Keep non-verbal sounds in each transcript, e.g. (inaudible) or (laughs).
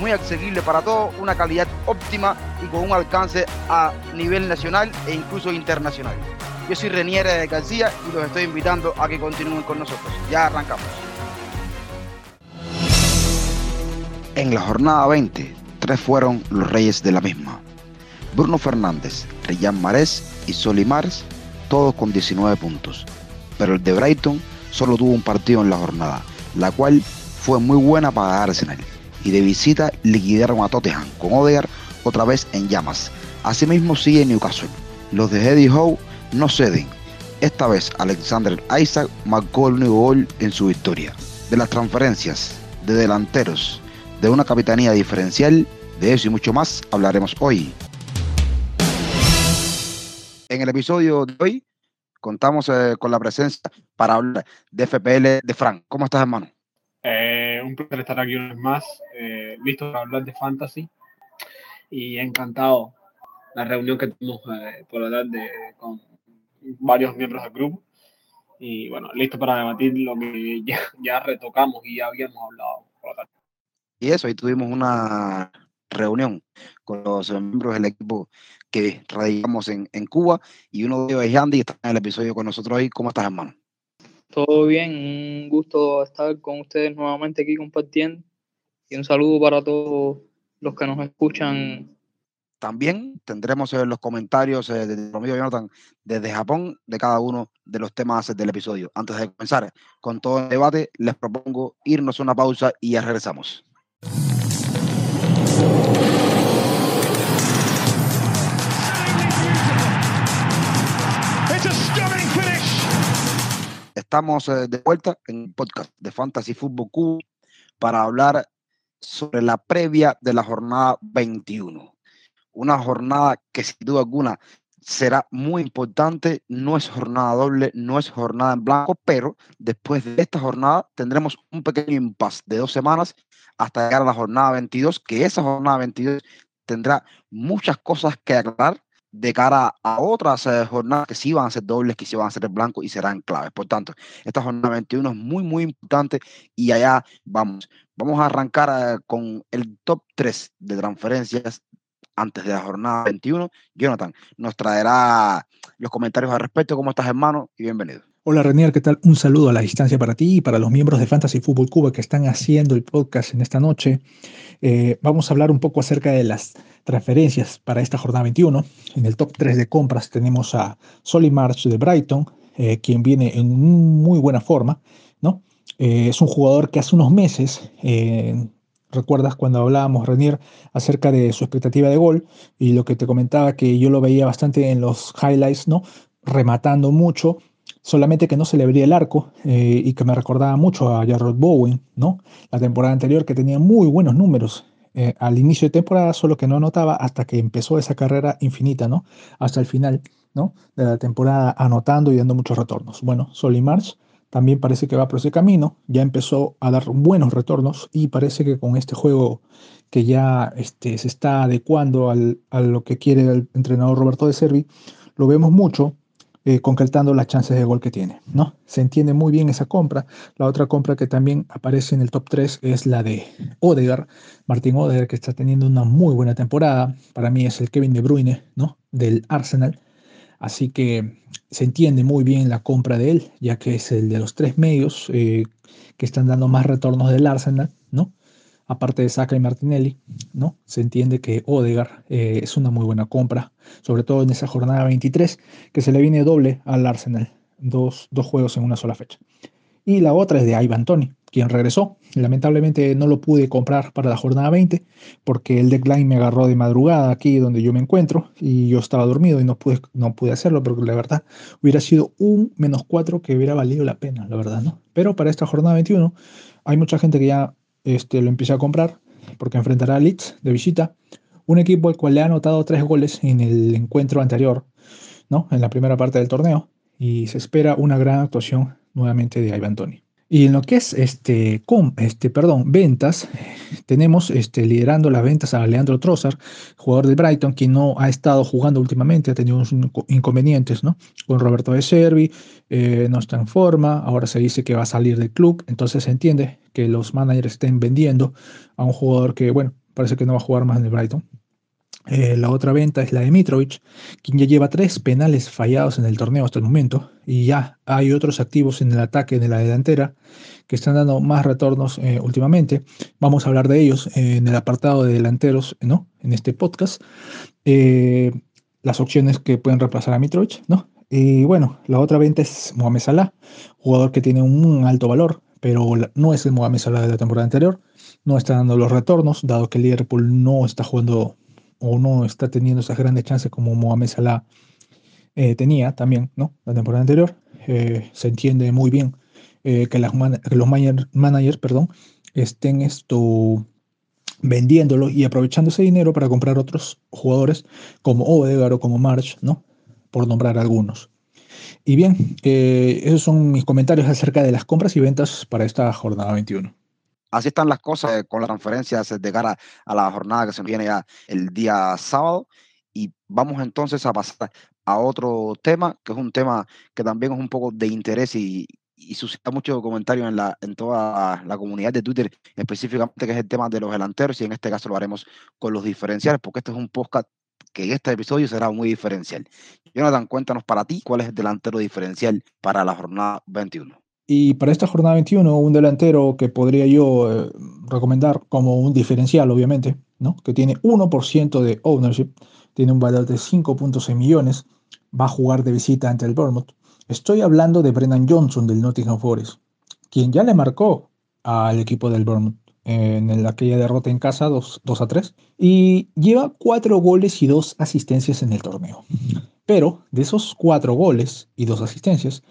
muy accesibles para todos, una calidad óptima y con un alcance a nivel nacional e incluso internacional. Yo soy Renier García y los estoy invitando a que continúen con nosotros. Ya arrancamos. En la jornada 20, tres fueron los reyes de la misma. Bruno Fernández, Riyán Marés y Solimars, todos con 19 puntos. Pero el de Brighton solo tuvo un partido en la jornada, la cual fue muy buena para Arsenal. Y de visita liquidaron a Tottenham con Odegaard otra vez en llamas. Asimismo sigue Newcastle. Los de Eddie Howe no ceden. Esta vez Alexander Isaac marcó el único gol en su victoria. De las transferencias, de delanteros, de una capitanía diferencial, de eso y mucho más hablaremos hoy. En el episodio de hoy contamos eh, con la presencia para hablar de FPL de Frank. ¿Cómo estás, hermano? Eh, un placer estar aquí una vez más, eh, listo para hablar de fantasy y encantado la reunión que tuvimos eh, por la tarde con varios miembros del grupo y bueno, listo para debatir lo que (laughs) ya, ya retocamos y ya habíamos hablado por la tarde. Y eso, ahí tuvimos una reunión con los miembros del equipo que radicamos en, en Cuba y uno de ellos es Andy, está en el episodio con nosotros hoy. ¿Cómo estás, hermano? Todo bien, un gusto estar con ustedes nuevamente aquí compartiendo y un saludo para todos los que nos escuchan. También tendremos en los comentarios eh, de Romeo Jonathan desde Japón de cada uno de los temas del episodio. Antes de comenzar con todo el debate, les propongo irnos a una pausa y ya regresamos. Estamos eh, de vuelta en podcast de Fantasy Football Cuba para hablar sobre la previa de la jornada 21. Una jornada que sin duda alguna será muy importante. No es jornada doble, no es jornada en blanco, pero después de esta jornada tendremos un pequeño impasse de dos semanas hasta llegar a la jornada 22, que esa jornada 22 tendrá muchas cosas que aclarar de cara a otras jornadas que sí van a ser dobles, que sí van a ser en blanco y serán claves. Por tanto, esta jornada 21 es muy, muy importante y allá vamos. Vamos a arrancar eh, con el top 3 de transferencias antes de la jornada 21. Jonathan nos traerá los comentarios al respecto. ¿Cómo estás, hermano? Y bienvenido. Hola Renier, ¿qué tal? Un saludo a la distancia para ti y para los miembros de Fantasy Football Cuba que están haciendo el podcast en esta noche. Eh, vamos a hablar un poco acerca de las transferencias para esta jornada 21. En el top 3 de compras tenemos a Solly March de Brighton, eh, quien viene en muy buena forma, ¿no? Eh, es un jugador que hace unos meses, recuerdas cuando hablábamos, Renier, acerca de su expectativa de gol y lo que te comentaba que yo lo veía bastante en los highlights, ¿no? Rematando mucho solamente que no se le abría el arco eh, y que me recordaba mucho a Jarrod Bowen, ¿no? La temporada anterior que tenía muy buenos números eh, al inicio de temporada, solo que no anotaba hasta que empezó esa carrera infinita, ¿no? Hasta el final, ¿no? De la temporada anotando y dando muchos retornos. Bueno, March también parece que va por ese camino, ya empezó a dar buenos retornos y parece que con este juego que ya este, se está adecuando al, a lo que quiere el entrenador Roberto de Servi, lo vemos mucho eh, concretando las chances de gol que tiene. ¿no? Se entiende muy bien esa compra. La otra compra que también aparece en el top 3 es la de Odegaard, Martín Odegaard, que está teniendo una muy buena temporada. Para mí es el Kevin De Bruyne ¿no? del Arsenal. Así que se entiende muy bien la compra de él, ya que es el de los tres medios eh, que están dando más retornos del Arsenal. Aparte de Saka y Martinelli, ¿no? Se entiende que Odegar eh, es una muy buena compra, sobre todo en esa jornada 23, que se le viene doble al Arsenal, dos, dos juegos en una sola fecha. Y la otra es de Ivan Tony, quien regresó. Lamentablemente no lo pude comprar para la jornada 20 porque el deadline me agarró de madrugada aquí donde yo me encuentro y yo estaba dormido y no pude, no pude hacerlo porque la verdad hubiera sido un menos 4 que hubiera valido la pena, la verdad, ¿no? Pero para esta jornada 21 hay mucha gente que ya este, lo empieza a comprar porque enfrentará a Leeds de visita, un equipo al cual le ha anotado tres goles en el encuentro anterior, ¿no? En la primera parte del torneo y se espera una gran actuación nuevamente de Ivan Tony. Y en lo que es este, com, este perdón, ventas, tenemos este, liderando las ventas a Leandro Trossard, jugador del Brighton, quien no ha estado jugando últimamente, ha tenido unos inconvenientes ¿no? con Roberto de Servi, eh, no está en forma, ahora se dice que va a salir del club, entonces se entiende que los managers estén vendiendo a un jugador que, bueno, parece que no va a jugar más en el Brighton. Eh, la otra venta es la de Mitrovic, quien ya lleva tres penales fallados en el torneo hasta el momento. Y ya hay otros activos en el ataque de la delantera que están dando más retornos eh, últimamente. Vamos a hablar de ellos en el apartado de delanteros, ¿no? En este podcast. Eh, las opciones que pueden reemplazar a Mitrovic, ¿no? Y bueno, la otra venta es Mohamed Salah, jugador que tiene un alto valor, pero no es el Mohamed Salah de la temporada anterior. No está dando los retornos, dado que Liverpool no está jugando o no está teniendo esas grandes chances como Mohamed Salah eh, tenía también, ¿no? La temporada anterior. Eh, se entiende muy bien eh, que, los managers perdón, estén esto vendiéndolo y aprovechando ese dinero para comprar otros jugadores como Odegaard o como March, ¿no? Por nombrar algunos. Y bien, esos son mis comentarios acerca de las compras y ventas para esta jornada 21 así están las cosas con las transferencias de cara a la jornada que se viene ya el día sábado. Y vamos entonces a pasar a otro tema, que es un tema que también es un poco de interés y, y suscita mucho comentario en, la, en toda la comunidad de Twitter, específicamente que es el tema de los delanteros, y en este caso lo haremos con los diferenciales, porque este es un podcast que en este episodio será muy diferencial. Jonathan, cuéntanos para ti cuál es el delantero diferencial para la jornada 21. Y para esta jornada 21, un delantero que podría yo eh, recomendar como un diferencial, obviamente, ¿no? que tiene 1% de ownership, tiene un valor de 5.6 millones, va a jugar de visita ante el Bournemouth. Estoy hablando de Brennan Johnson del Nottingham Forest, quien ya le marcó al equipo del Bournemouth en aquella derrota en casa 2, 2 a 3 y lleva 4 goles y 2 asistencias en el torneo. Pero de esos 4 goles y 2 asistencias,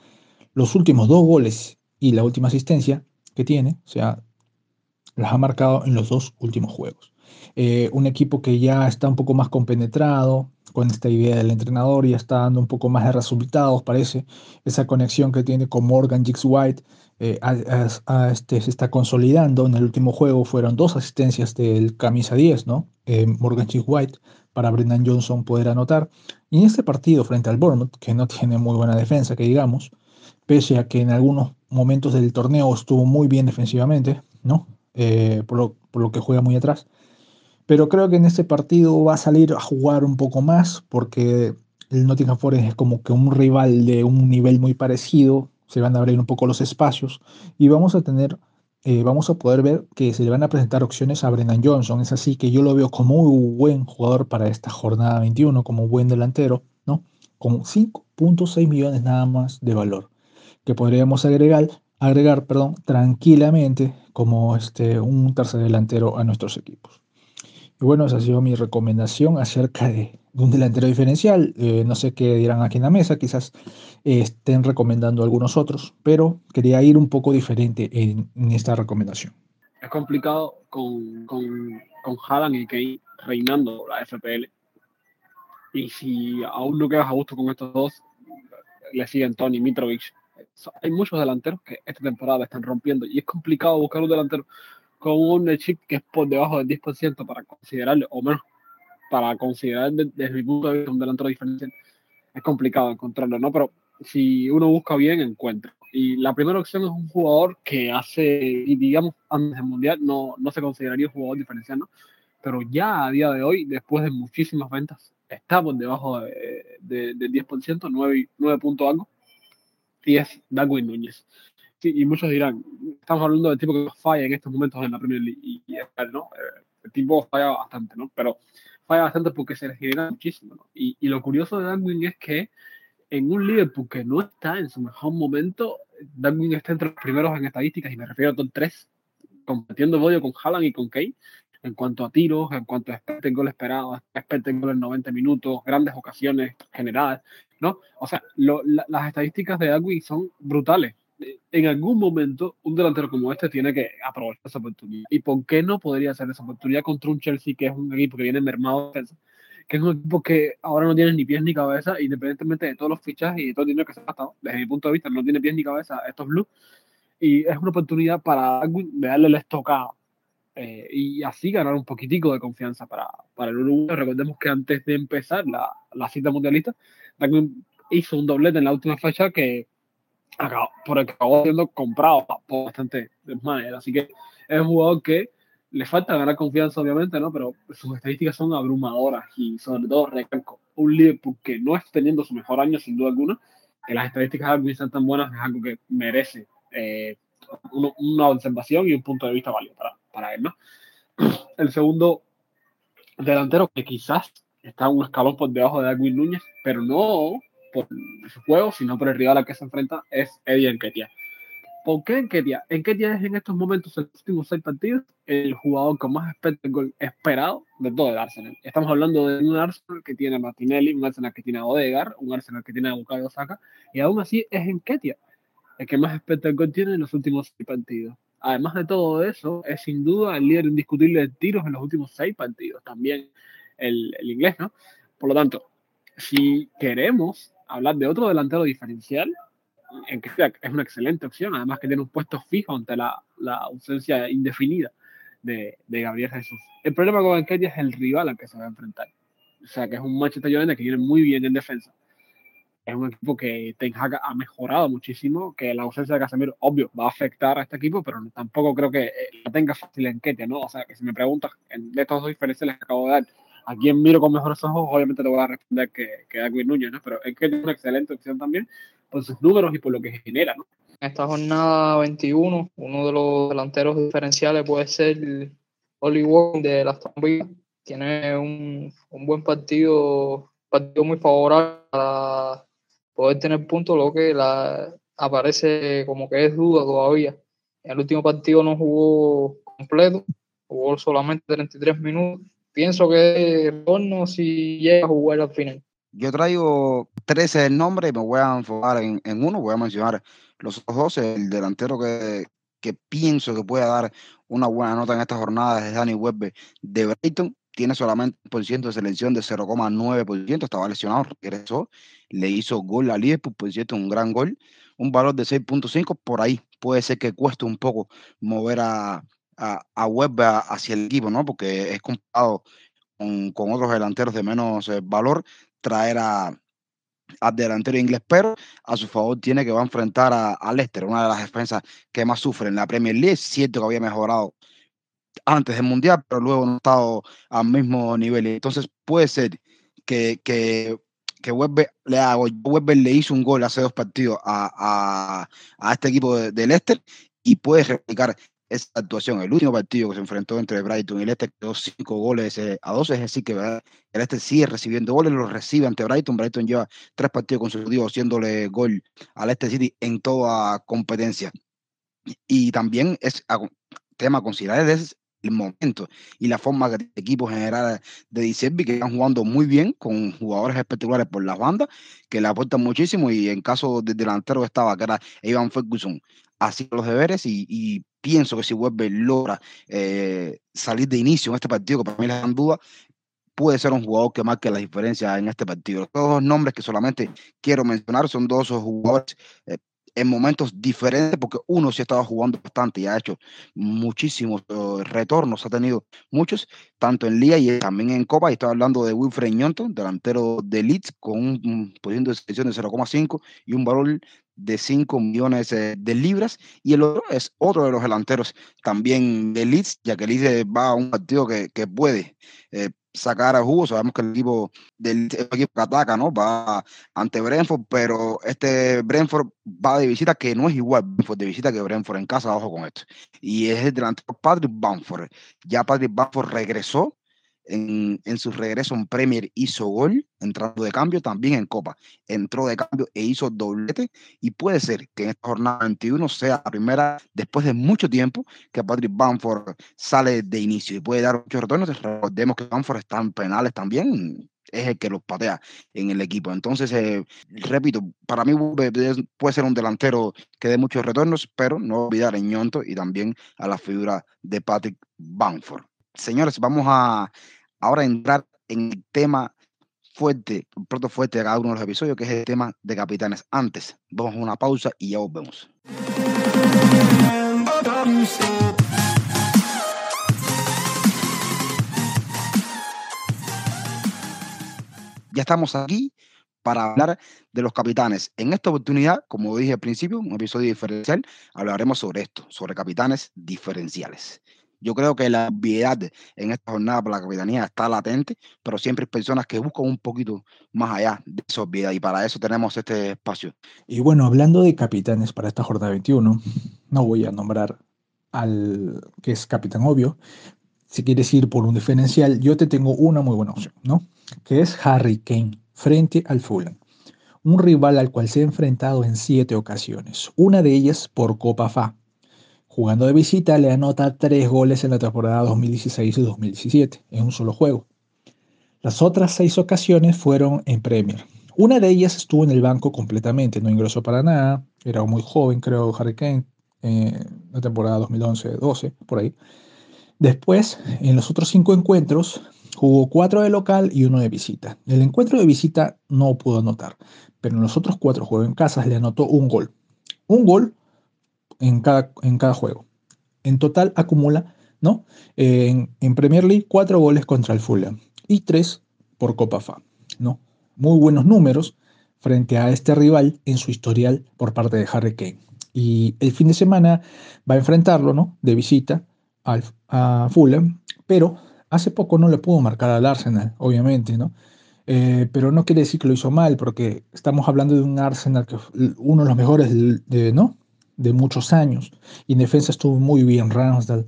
los últimos dos goles y la última asistencia que tiene, o sea, las ha marcado en los dos últimos juegos. Eh, un equipo que ya está un poco más compenetrado con esta idea del entrenador, y está dando un poco más de resultados, parece. Esa conexión que tiene con Morgan Giggs White eh, este, se está consolidando. En el último juego fueron dos asistencias del camisa 10, ¿no? Eh, Morgan Giggs White para Brendan Johnson poder anotar. Y en este partido frente al Bournemouth, que no tiene muy buena defensa, que digamos, pese a que en algunos momentos del torneo estuvo muy bien defensivamente, ¿no? Eh, por, lo, que juega muy atrás. Pero creo que en este partido va a salir a jugar un poco más porque el Nottingham Forest es como que un rival de un nivel muy parecido, se van a abrir un poco los espacios y vamos a tener, eh, vamos a poder ver que se le van a presentar opciones a Brennan Johnson. Es así que yo lo veo como muy buen jugador para esta jornada 21, como buen delantero, ¿no? Con 5.6 millones nada más de valor que podríamos agregar, agregar perdón, tranquilamente como este, un tercer delantero a nuestros equipos. Y bueno, esa ha sido mi recomendación acerca de, un delantero diferencial. Eh, no sé qué dirán aquí en la mesa, quizás eh, estén recomendando algunos otros, pero quería ir un poco diferente en, esta recomendación. Es complicado con, con, con Haaland y Kane reinando la FPL. Y si aún no quedas a gusto con estos dos, le siguen Tony Mitrovic hay muchos delanteros que esta temporada están rompiendo y es complicado buscar un delantero con un chip que es por debajo del 10% para considerarle, o menos, para considerar desde, mi punto de vista un delantero diferente. Es complicado encontrarlo, ¿no? Pero si uno busca bien, encuentra. Y la primera opción es un jugador que hace, y digamos, antes del Mundial no, no se consideraría un jugador diferencial, ¿no? Pero ya a día de hoy, después de muchísimas ventas, está por debajo de, del 10%, 9, 9 puntos algo y es Darwin Núñez. y muchos dirán, estamos hablando del tipo que falla en estos momentos en la Premier League, y, ¿no? Eh, el tipo falla bastante, ¿no? Pero falla bastante porque se le genera muchísimo, ¿no? Y, y, lo curioso de Darwin es que en un Liverpool que no está en su mejor momento, Darwin está entre los primeros en estadísticas, y me refiero a top 3, compitiendo bollo con Haaland y con Kane, en cuanto a tiros, en cuanto a expected gol esperado, expected gol en 90 minutos, grandes ocasiones generadas, ¿no? O sea, las estadísticas de Darwin son brutales. En algún momento, un delantero como este tiene que aprovechar esa oportunidad. ¿Y por qué no podría hacer esa oportunidad contra un Chelsea que es un equipo que viene mermado que es un equipo que ahora no tiene ni pies ni cabeza, independientemente de todos los fichajes y de todo el dinero que se ha gastado. Desde mi punto de vista, no tiene pies ni cabeza estos Blues. Y es una oportunidad para Darwin de darle el estocado eh, y así ganar un poquitico de confianza para, para el Uruguay. Recordemos que antes de empezar la, la cita mundialista, Darwin hizo un doblete en la última fecha que acabó, por el que acabó siendo comprado por bastante manera. Así que es un jugador que le falta ganar confianza, obviamente, ¿no? Pero sus estadísticas son abrumadoras y sobre todo recalco, un Liverpool que no está teniendo su mejor año, sin duda alguna, que las estadísticas de sean tan buenas es algo que merece eh, una observación y un punto de vista válido para, para él, ¿no? (clears throat) El segundo delantero que quizás está un escalón por debajo de Darwin Núñez, pero no por su juego, sino por el rival al que se enfrenta, es Eddie Enquetia. ¿Por qué Enquetia? Enquetia es en estos momentos, en los últimos seis partidos, el jugador con más gol esperado de todo el Arsenal. Estamos hablando de un Arsenal que tiene a Martinelli, un Arsenal que tiene a Odegar, un Arsenal que tiene a Bukayo Saka, y aún así es Enquetia el que más gol tiene en los últimos seis partidos. Además de todo eso, es sin duda el líder indiscutible de tiros en los últimos seis partidos, también el, inglés, ¿no? Por lo tanto, si queremos hablar de otro delantero diferencial, en que es una excelente opción, además que tiene un puesto fijo ante la, la ausencia indefinida de, de, Gabriel Jesús. El problema con Enquetia es el rival al que se va a enfrentar. O sea, que es un Manchester United que viene muy bien en defensa. Es un equipo que Ten ha mejorado muchísimo, que la ausencia de Casemiro, obvio, va a afectar a este equipo, pero tampoco creo que eh, la tenga fácil Enquetia, ¿no? O sea, que si me preguntas de estos dos diferenciales que acabo de dar, a quién miro con mejores ojos, obviamente te voy a responder que, que Darwin Núñez, ¿no? Pero es que es una excelente opción también por sus números y por lo que genera, ¿no? En esta jornada 21, uno de los delanteros diferenciales puede ser Oli Wong de las Villa. Tiene un, un, buen partido, partido muy favorable para poder tener puntos, lo que la, aparece como que es duda todavía. En el último partido no jugó completo, jugó solamente 33 minutos. Pienso que retorno si llega a jugar al final. Yo traigo 13 del nombre y me voy a enfocar en, en, uno, voy a mencionar los otros 12, el delantero que, que pienso que puede dar una buena nota en esta jornada es Danny Webber de Brighton, tiene solamente un por ciento de selección de 0,9%, estaba lesionado, regresó, le hizo gol a Liverpool, por cierto, un gran gol, un valor de 6.5, por ahí puede ser que cueste un poco mover a, a, a hacia el equipo, ¿no? Porque es comparado con, con otros delanteros de menos eh, valor, traer a, al delantero inglés, pero a su favor tiene que va a enfrentar a, a, Leicester, una de las defensas que más sufre en la Premier League. Cierto que había mejorado antes del Mundial, pero luego no ha estado al mismo nivel. Entonces puede ser que, que, que Webber le, hago, Webber le hizo un gol hace dos partidos a, a, a este equipo de, de Leicester y puede replicar esa actuación. El último partido que se enfrentó entre Brighton y Leicester quedó cinco goles eh, a dos, es decir, que el Leicester sigue recibiendo goles, lo recibe ante Brighton. Brighton lleva tres partidos consecutivos haciéndole gol al Leicester City en toda competencia. Y también es tema a considerar es el momento y la forma que el equipo general de Dicerbi que están jugando muy bien con jugadores espectaculares por las bandas que le aportan muchísimo y en caso del delantero estaba que era Ivan Ferguson así los deberes y, pienso que si vuelve logra eh, salir de inicio en este partido, que para mí les dan duda, puede ser un jugador que marque la diferencia en este partido. Los dos nombres que solamente quiero mencionar son dos jugadores eh, en momentos diferentes, porque uno sí ha estado jugando bastante y ha hecho muchísimos uh, retornos, ha tenido muchos, tanto en Liga y también en Copa. Y estoy hablando de Wilfred Ñonton, delantero de Leeds, con un, posición de selección de 0,5 y un valor de 5 millones eh, de libras. Y el otro es otro de los delanteros también de Leeds, ya que Leeds va a un partido que, que puede eh, sacar a jugo. Sabemos que el equipo del equipo que ataca, ¿no? Va ante Brentford, pero este Brentford va de visita que no es igual Brentford de visita que Brentford en casa, ojo con esto. Y es el delantero Patrick Bamford. Ya Patrick Bamford regresó en, en, su regreso en Premier hizo gol, entrando de cambio, también en Copa. Entró de cambio e hizo doblete. Y puede ser que en esta jornada 21 sea la primera, después de mucho tiempo, que Patrick Bamford sale de inicio y puede dar muchos retornos. Recordemos que Bamford está en penales también, es el que los patea en el equipo. Entonces, eh, repito, para mí puede ser un delantero que dé muchos retornos, pero no olvidar a Ñonto y también a la figura de Patrick Bamford. Señores, vamos a ahora entrar en el tema fuerte, plato fuerte de cada uno de los episodios, que es el tema de capitanes. Antes, vamos a una pausa y ya volvemos. Ya estamos aquí para hablar de los capitanes. En esta oportunidad, como dije al principio, un episodio diferencial, hablaremos sobre esto, sobre capitanes diferenciales. Yo creo que la obviedad en esta jornada para la capitanía está latente, pero siempre hay personas que buscan un poquito más allá de esa obviedad y para eso tenemos este espacio. Y bueno, hablando de capitanes para esta jornada 21, no voy a nombrar al que es capitán obvio. Si quieres ir por un diferencial, yo te tengo una muy buena opción, ¿no? Que es Harry Kane frente al Fulham un rival al cual se ha enfrentado en siete ocasiones, una de ellas por Copa FA, Jugando de visita le anota tres goles en la temporada 2016 y 2017 en un solo juego. Las otras seis ocasiones fueron en Premier. Una de ellas estuvo en el banco completamente, no ingresó para nada, era muy joven creo Harry Kane, en la temporada 2011-12, por ahí. Después, en los otros cinco encuentros, jugó cuatro de local y uno de visita. El encuentro de visita no pudo anotar, pero en los otros cuatro juegos en casa le anotó un gol. Un gol en cada, en cada juego. En total acumula, ¿no? en, Premier League, cuatro goles contra el Fulham y tres por Copa FA, ¿no? Muy buenos números frente a este rival en su historial por parte de Harry Kane. Y el fin de semana va a enfrentarlo, ¿no? De visita al, a Fulham, pero hace poco no le pudo marcar al Arsenal, obviamente, ¿no? Eh, pero no quiere decir que lo hizo mal, porque estamos hablando de un Arsenal que uno de los mejores de, ¿no? De muchos años. Y en defensa estuvo muy bien Ramsdale,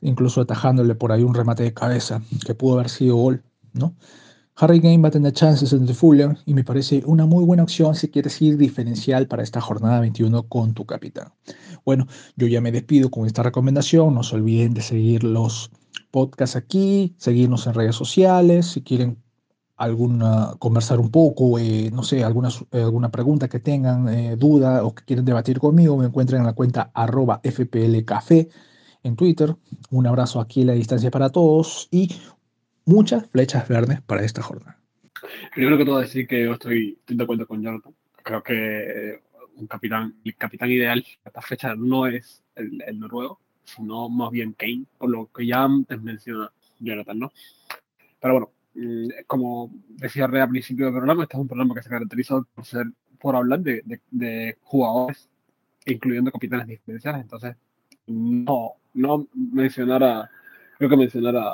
incluso atajándole por ahí un remate de cabeza que pudo haber sido gol, ¿no? Harry Kane va a tener chances el Fulham y me parece una muy buena opción si quieres ir diferencial para esta jornada 21 con tu capitán. Bueno, yo ya me despido con esta recomendación. No se olviden de seguir los podcasts aquí, seguirnos en redes sociales. Si quieren alguna, conversar un poco, eh, no sé, alguna, eh, alguna pregunta que tengan, eh, duda o que quieren debatir conmigo, me encuentran en la cuenta arroba fplcafé en Twitter. Un abrazo aquí a la distancia para todos y muchas flechas verdes para esta jornada. Primero que todo decir que yo estoy, de acuerdo con Jonathan. Creo que un capitán, el capitán ideal a esta fecha no es el, el noruego, sino más bien Kane, por lo que ya antes menciona Jonathan, ¿no? Pero bueno, como decía al principio del programa, este es un programa que se caracteriza por ser por hablar de, de, jugadores, incluyendo capitanes diferenciales. Entonces, no, no mencionar a, creo que mencionar a,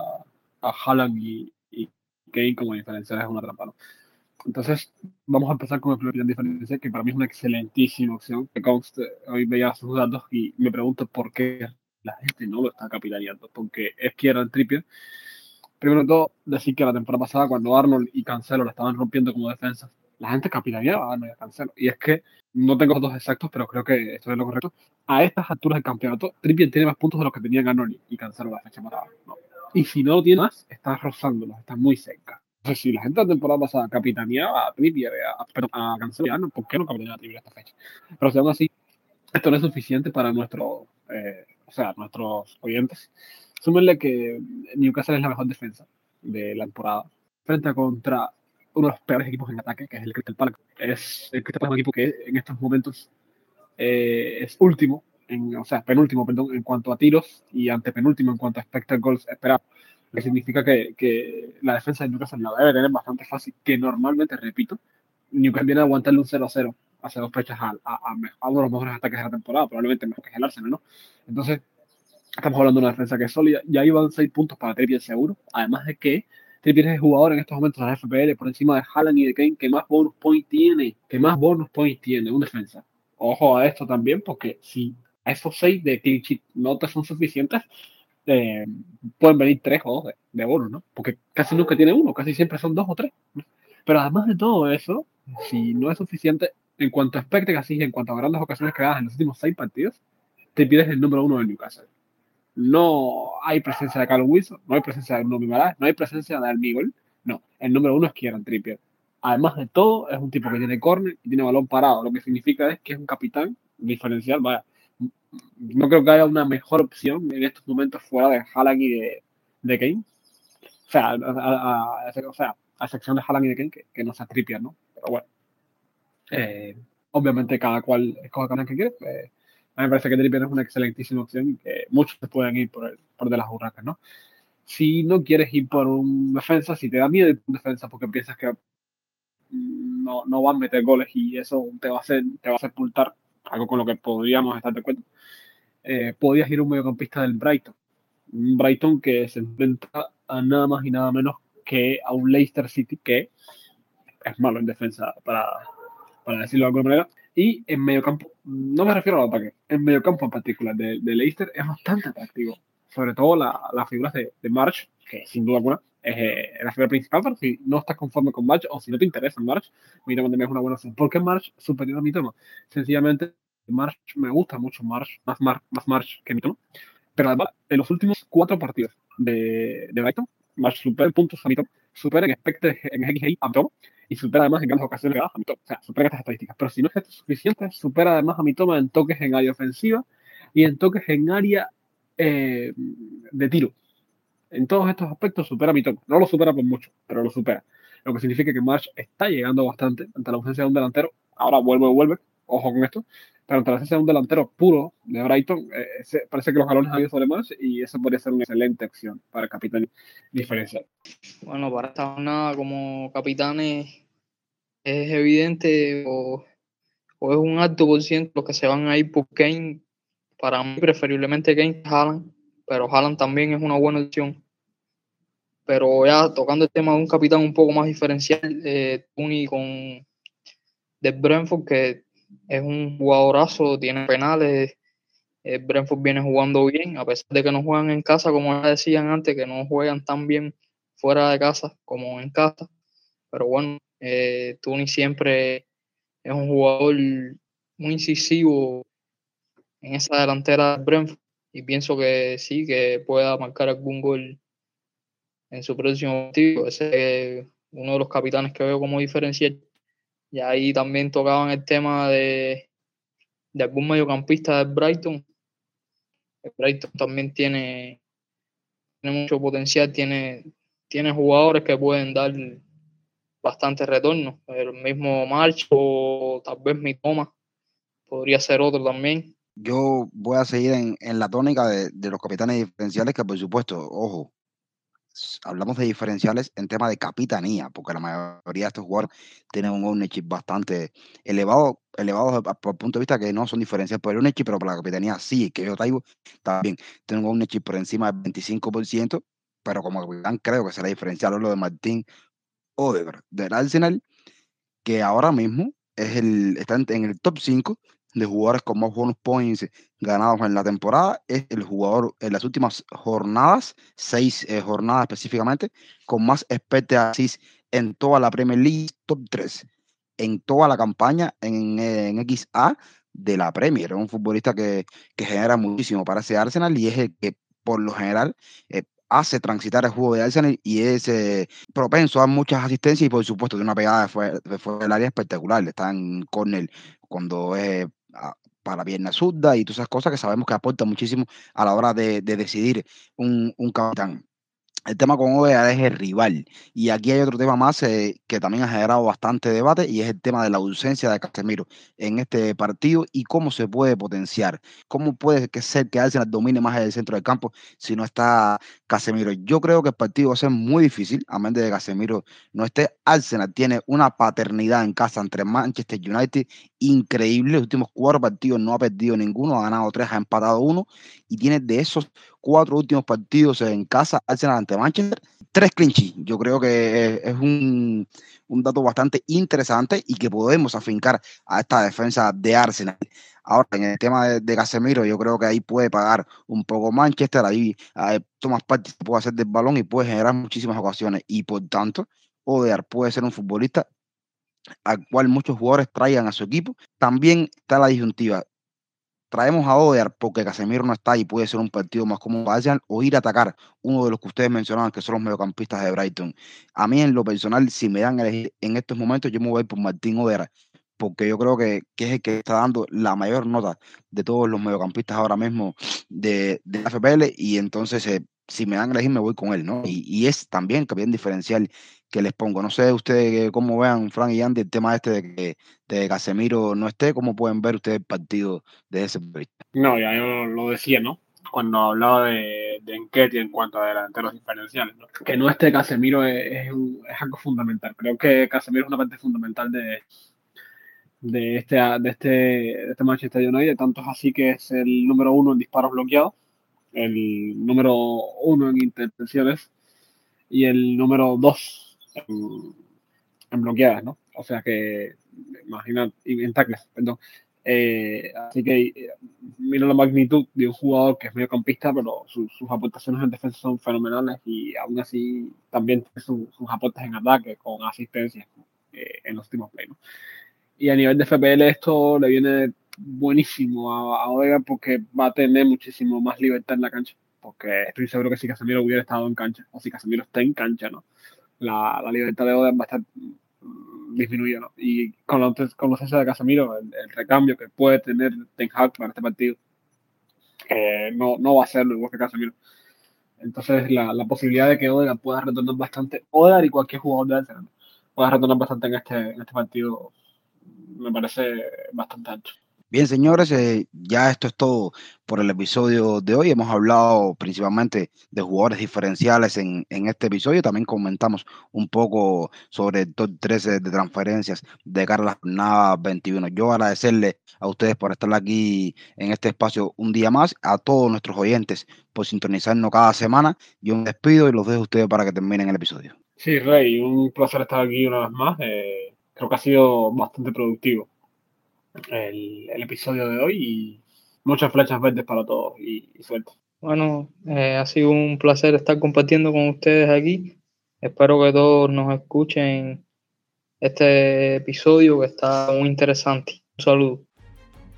a Haaland y, y Kane como diferenciales es una trampa. Entonces, vamos a empezar con el capitán diferencial, que para mí es una excelentísima opción. Que conste, hoy veía sus datos y me pregunto por qué la gente no lo está capitaneando. Porque es Kieran Trippier primero de todo, decir que la temporada pasada, cuando Arnold y Cancelo la estaban rompiendo como defensa, la gente capitaneaba a Arnold y a Cancelo. Y es que no tengo datos exactos, pero creo que esto es lo correcto. A estas alturas del campeonato, Trippier tiene más puntos de los que tenían Arnold y Cancelo la fecha pasada. Y si no lo tiene más, está rozándolos, está muy cerca. Entonces, si la gente la temporada pasada capitaneaba a Trippier, a, a Cancelo y a Arnold, ¿por qué no capitaneaba a Trippier esta fecha? Pero si aún así, esto no es suficiente para nuestro, eh, o sea, nuestros oyentes Súmenle que Newcastle es la mejor defensa de la temporada. Frente a contra uno de los peores equipos en ataque, que es el Crystal Palace. Es el Crystal Palace un equipo que en estos momentos eh, es último, en, o sea, penúltimo, perdón, en cuanto a tiros y antepenúltimo en cuanto a expected goals esperados. Lo que significa que, que, la defensa de Newcastle la debe tener bastante fácil, que normalmente, repito, Newcastle viene a aguantarle un 0-0 hace dos fechas a, a, a, uno de los mejores ataques de la temporada, probablemente mejor que el Arsenal, ¿no? Entonces, Estamos hablando de una defensa que es sólida. Ya iban seis puntos para Trippier seguro. Además de que Trippier es el jugador en estos momentos de la FPL por encima de Haaland y de Kane que más bonus point tiene. Que más bonus point tiene un defensa. Ojo a esto también, porque si esos seis de clean no te son suficientes, eh, pueden venir tres o dos de, bonus, ¿no? Porque casi nunca tiene uno, casi siempre son dos o tres. Pero además de todo eso, si no es suficiente, en cuanto a así, en cuanto a grandes ocasiones creadas en los últimos seis partidos, te pides el número uno de Newcastle no hay presencia de Carlos Wilson, no hay presencia de Bruno no hay presencia de Almigol, no, el número uno es Kieran Trippier. Además de todo, es un tipo que tiene corner y tiene balón parado, lo que significa es que es un capitán diferencial, vaya, no creo que haya una mejor opción en estos momentos fuera de Haaland y de, de Kane. O sea, o sea, a excepción de Haaland y de Kane, que, no se Trippier, ¿no? Pero bueno, eh, obviamente cada cual escoge el que quiere. Eh, a mí me parece que Trippier es una excelentísima opción y que muchos pueden ir por, el, por de las huracas, ¿no? Si no quieres ir por un defensa, si te da miedo ir por un defensa porque piensas que no, no van a meter goles y eso te va a hacer, te va a sepultar, algo con lo que podríamos estar de acuerdo, eh, podías ir un mediocampista del Brighton. Un Brighton que se enfrenta a nada más y nada menos que a un Leicester City que es malo en defensa, para, para decirlo de alguna manera. Y en mediocampo, no me refiero al ataque, en mediocampo en particular de, de Leicester es bastante atractivo. Sobre todo las la figuras de, de March, que sin duda alguna es eh, la figura principal, pero si no estás conforme con March o si no te interesa March, Mitoma también es una buena opción. ¿Por qué March superior a Mitoma? Sencillamente, March me gusta mucho March, más, más March que Mitoma. Pero además, en los últimos cuatro partidos de, de Brighton, March supera puntos a Mitoma, supera en expected en XGI a Mitoma y supera además en grandes ocasiones a Mitoma. O sea, supera estas estadísticas. Pero si no es esto suficiente, supera además a Mitoma en toques en área ofensiva y en toques en área eh, de tiro en todos estos aspectos supera a Mitoma. No lo supera por mucho, pero lo supera. Lo que significa que March está llegando bastante ante la ausencia de un delantero. Ahora vuelve, vuelve, ojo con esto. Pero ausencia de un delantero puro de Brighton, eh, parece que los galones ido sobre más y eso podría ser una excelente opción para capitán diferencial. Bueno, para esta jornada como capitanes es evidente o, o, es un alto por ciento los que se van a ir por Kane. Para mí, preferiblemente Kane Haaland pero Haaland también es una buena opción. Pero ya tocando el tema de un capitán un poco más diferencial, eh, Tuni con de Brentford, que es un jugadorazo, tiene penales. Eh, Brentford viene jugando bien, a pesar de que no juegan en casa, como decían antes, que no juegan tan bien fuera de casa como en casa. Pero bueno, eh, siempre es un jugador muy incisivo en esa delantera de Brentford y pienso que sí, que pueda marcar algún gol en su próximo partido. Ese es uno de los capitanes que veo como diferencial. Y ahí también tocaban el tema de, de algún mediocampista del Brighton. El Brighton también tiene, tiene mucho potencial, tiene, tiene jugadores que pueden dar bastante retorno. El mismo March o tal vez mi toma podría ser otro también yo voy a seguir en, en la tónica de, de, los capitanes diferenciales, que por supuesto, ojo, hablamos de diferenciales en tema de capitanía, porque la mayoría de estos jugadores tienen un ownership bastante elevado, elevado por punto de vista que no son diferenciales por el ownership, pero por la capitanía sí, que yo traigo también. Tiene un ownership por encima del 25%, pero como capitán creo que será diferencial lo de Martín Odegaard del Arsenal, que ahora mismo es el, está en el top 5 de jugadores con más bonus points ganados en la temporada. Es el jugador en las últimas jornadas, seis eh, jornadas específicamente, con más expected assists en toda la Premier League, top 3 en toda la campaña en, en XA de la Premier. Es un futbolista que, que, genera muchísimo para ese Arsenal y es el que por lo general eh, hace transitar el juego de Arsenal y es eh, propenso a muchas asistencias y por supuesto de una pegada de fuera, del área espectacular. Está en corner cuando es para pierna zurda y todas esas cosas que sabemos que aportan muchísimo a la hora de, de decidir un capitán. El tema con OEA es el rival. Y aquí hay otro tema más eh, que también ha generado bastante debate y es el tema de la ausencia de Casemiro en este partido y cómo se puede potenciar. ¿Cómo puede ser que Arsenal domine más el centro del campo si no está Casemiro? Yo creo que el partido va a ser muy difícil, a menos de que Casemiro no esté. Arsenal tiene una paternidad en casa entre Manchester United increíble. Los últimos cuatro partidos no ha perdido ninguno, ha ganado tres, ha empatado uno y tiene de esos cuatro últimos partidos en casa, Arsenal ante Manchester, tres clinches. Yo creo que es un, un, dato bastante interesante y que podemos afincar a esta defensa de Arsenal. Ahora, en el tema de, Casemiro, yo creo que ahí puede pagar un poco Manchester, ahí, ahí Thomas Partey puede hacer del balón y puede generar muchísimas ocasiones y por tanto, Odear puede ser un futbolista al cual muchos jugadores traigan a su equipo. También está la disyuntiva traemos a Odear porque Casemiro no está y puede ser un partido más cómodo para o ir a atacar uno de los que ustedes mencionaban que son los mediocampistas de Brighton. A mí en lo personal, si me dan a elegir en estos momentos, yo me voy por Martín Odear porque yo creo que, que, es el que está dando la mayor nota de todos los mediocampistas ahora mismo de, la FPL y entonces eh, si me dan a elegir me voy con él, ¿no? Y, es también bien diferencial que les pongo. No sé ustedes cómo vean, Frank y Andy, el tema este de que de Casemiro no esté, ¿cómo pueden ver ustedes el partido de ese No, ya yo lo decía, ¿no? Cuando hablaba de, de Enquete en cuanto a delanteros diferenciales, ¿no? Que no esté Casemiro es, es, algo fundamental. Creo que Casemiro es una parte fundamental de, de este, de este, de este Manchester United, tanto es así que es el número uno en disparos bloqueados, el número uno en intervenciones y el número dos en, bloqueadas, ¿no? O sea que, imagina, en tackles, perdón. Eh, así que eh, mira la magnitud de un jugador que es mediocampista, pero sus aportaciones en defensa son fenomenales y aún así también sus aportes en ataque con asistencia eh, en los últimos play, ¿no? Y a nivel de FPL esto le viene buenísimo a, a porque va a tener muchísimo más libertad en la cancha. Porque estoy seguro que si Casemiro hubiera estado en cancha, o si Casemiro está en cancha, ¿no? La, la libertad de Odegaard va a disminuida, ¿no? Y con la, con de Casemiro, el, recambio que puede tener Ten Hag para este partido, eh, no, no va a ser lo igual que Casemiro. Entonces, la, la posibilidad de que Odegaard pueda retornar bastante, Odegaard y cualquier jugador de Arsenal, pueda retornar bastante en este, en este partido me parece bastante ancho. Bien, señores, eh, ya esto es todo por el episodio de hoy. Hemos hablado principalmente de jugadores diferenciales en, en este episodio. También comentamos un poco sobre el top 13 de transferencias de cara a la jornada 21. Yo agradecerle a ustedes por estar aquí en este espacio un día más, a todos nuestros oyentes por sintonizarnos cada semana. Yo me despido y los dejo a ustedes para que terminen el episodio. Sí, Rey, un placer estar aquí una vez más. Eh creo que ha sido bastante productivo el, episodio de hoy y muchas flechas verdes para todos y, suerte. Bueno, eh, ha sido un placer estar compartiendo con ustedes aquí. Espero que todos nos escuchen este episodio que está muy interesante. Un saludo.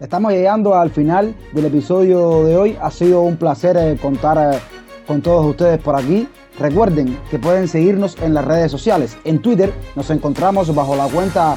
Estamos llegando al final del episodio de hoy. Ha sido un placer eh, contar eh, con todos ustedes por aquí. Recuerden que pueden seguirnos en las redes sociales. En Twitter nos encontramos bajo la cuenta